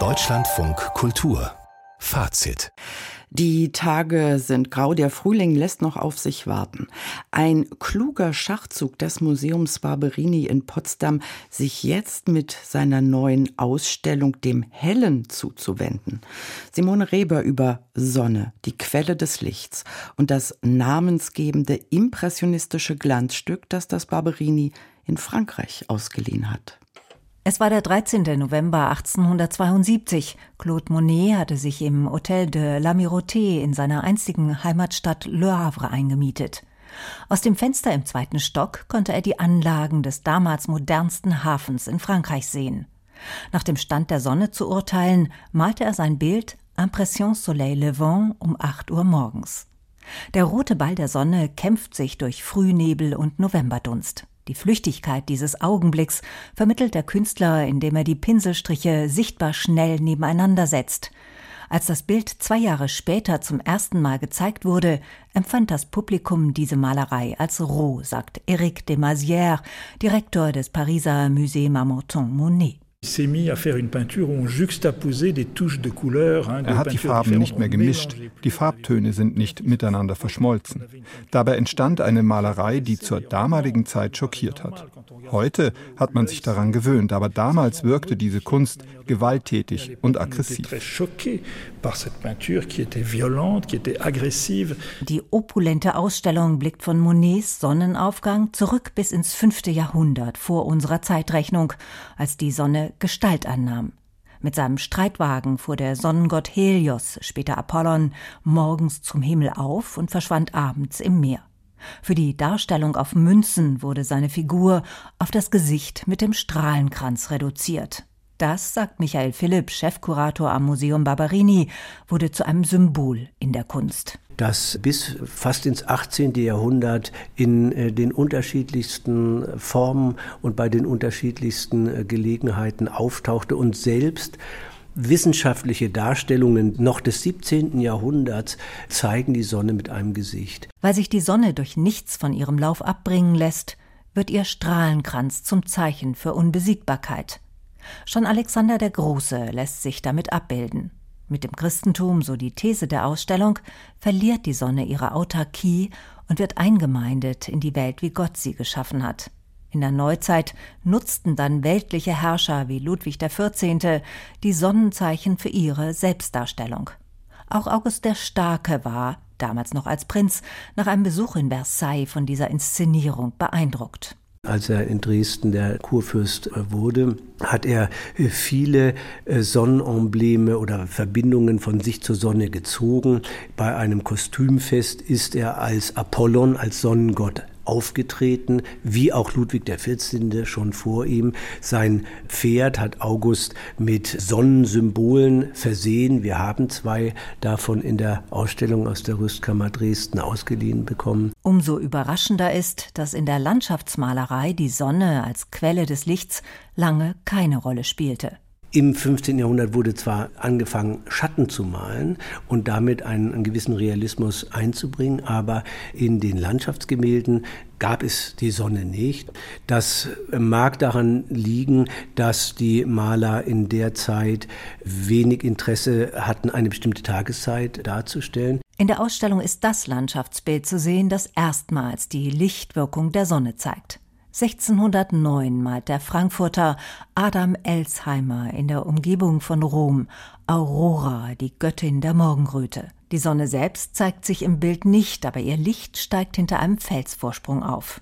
Deutschlandfunk Kultur Fazit die Tage sind grau, der Frühling lässt noch auf sich warten. Ein kluger Schachzug des Museums Barberini in Potsdam, sich jetzt mit seiner neuen Ausstellung dem Hellen zuzuwenden. Simone Reber über Sonne, die Quelle des Lichts und das namensgebende impressionistische Glanzstück, das das Barberini in Frankreich ausgeliehen hat. Es war der 13. November 1872. Claude Monet hatte sich im Hotel de l'Amirauté in seiner einstigen Heimatstadt Le Havre eingemietet. Aus dem Fenster im zweiten Stock konnte er die Anlagen des damals modernsten Hafens in Frankreich sehen. Nach dem Stand der Sonne zu urteilen, malte er sein Bild Impression Soleil Levant um 8 Uhr morgens. Der rote Ball der Sonne kämpft sich durch Frühnebel und Novemberdunst. Die Flüchtigkeit dieses Augenblicks vermittelt der Künstler, indem er die Pinselstriche sichtbar schnell nebeneinander setzt. Als das Bild zwei Jahre später zum ersten Mal gezeigt wurde, empfand das Publikum diese Malerei als roh, sagt Éric Desmazières, Direktor des Pariser Musée Marmottan Monet. Er hat die Farben nicht mehr gemischt, die Farbtöne sind nicht miteinander verschmolzen. Dabei entstand eine Malerei, die zur damaligen Zeit schockiert hat. Heute hat man sich daran gewöhnt, aber damals wirkte diese Kunst gewalttätig und aggressiv. Die opulente Ausstellung blickt von Monets Sonnenaufgang zurück bis ins fünfte Jahrhundert vor unserer Zeitrechnung, als die Sonne Gestalt annahm. Mit seinem Streitwagen fuhr der Sonnengott Helios, später Apollon, morgens zum Himmel auf und verschwand abends im Meer. Für die Darstellung auf Münzen wurde seine Figur auf das Gesicht mit dem Strahlenkranz reduziert. Das, sagt Michael Philipp, Chefkurator am Museum Barberini, wurde zu einem Symbol in der Kunst das bis fast ins 18. Jahrhundert in äh, den unterschiedlichsten Formen und bei den unterschiedlichsten äh, Gelegenheiten auftauchte und selbst wissenschaftliche Darstellungen noch des 17. Jahrhunderts zeigen die Sonne mit einem Gesicht. Weil sich die Sonne durch nichts von ihrem Lauf abbringen lässt, wird ihr Strahlenkranz zum Zeichen für Unbesiegbarkeit. Schon Alexander der Große lässt sich damit abbilden. Mit dem Christentum, so die These der Ausstellung, verliert die Sonne ihre Autarkie und wird eingemeindet in die Welt, wie Gott sie geschaffen hat. In der Neuzeit nutzten dann weltliche Herrscher wie Ludwig XIV. die Sonnenzeichen für ihre Selbstdarstellung. Auch August der Starke war, damals noch als Prinz, nach einem Besuch in Versailles von dieser Inszenierung beeindruckt. Als er in Dresden der Kurfürst äh, wurde, hat er äh, viele äh, Sonnenembleme oder Verbindungen von sich zur Sonne gezogen. Bei einem Kostümfest ist er als Apollon, als Sonnengott aufgetreten, wie auch Ludwig XIV. schon vor ihm. Sein Pferd hat August mit Sonnensymbolen versehen. Wir haben zwei davon in der Ausstellung aus der Rüstkammer Dresden ausgeliehen bekommen. Umso überraschender ist, dass in der Landschaftsmalerei die Sonne als Quelle des Lichts lange keine Rolle spielte. Im 15. Jahrhundert wurde zwar angefangen, Schatten zu malen und damit einen, einen, gewissen Realismus einzubringen, aber in den Landschaftsgemälden gab es die Sonne nicht. Das mag daran liegen, dass die Maler in der Zeit wenig Interesse hatten, eine bestimmte Tageszeit darzustellen. In der Ausstellung ist das Landschaftsbild zu sehen, das erstmals die Lichtwirkung der Sonne zeigt. 1609 malt der Frankfurter Adam Elsheimer in der Umgebung von Rom Aurora, die Göttin der Morgenröte. Die Sonne selbst zeigt sich im Bild nicht, aber ihr Licht steigt hinter einem Felsvorsprung auf.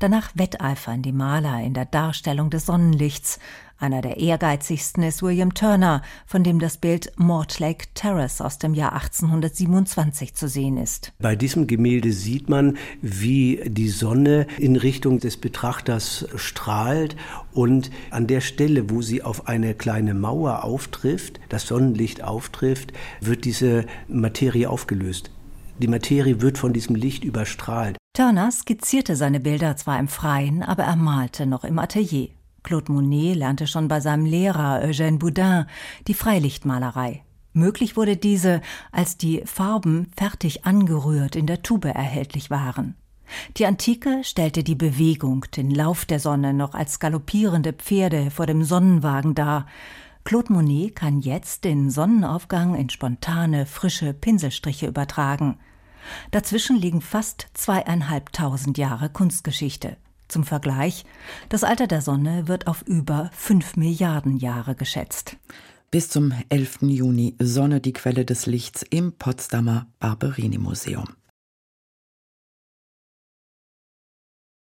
Danach wetteifern die Maler in der Darstellung des Sonnenlichts. Einer der ehrgeizigsten ist William Turner, von dem das Bild Mortlake Terrace aus dem Jahr 1827 zu sehen ist. Bei diesem Gemälde sieht man, wie die Sonne in Richtung des Betrachters strahlt und an der Stelle, wo sie auf eine kleine Mauer auftrifft, das Sonnenlicht auftrifft, wird diese Materie aufgelöst. Die Materie wird von diesem Licht überstrahlt. Turner skizzierte seine Bilder zwar im Freien, aber er malte noch im Atelier. Claude Monet lernte schon bei seinem Lehrer Eugène Boudin die Freilichtmalerei. Möglich wurde diese, als die Farben fertig angerührt in der Tube erhältlich waren. Die Antike stellte die Bewegung, den Lauf der Sonne noch als galoppierende Pferde vor dem Sonnenwagen dar. Claude Monet kann jetzt den Sonnenaufgang in spontane, frische Pinselstriche übertragen. Dazwischen liegen fast zweieinhalbtausend Jahre Kunstgeschichte. Zum Vergleich, das Alter der Sonne wird auf über fünf Milliarden Jahre geschätzt. Bis zum 11. Juni Sonne die Quelle des Lichts im Potsdamer Barberini Museum.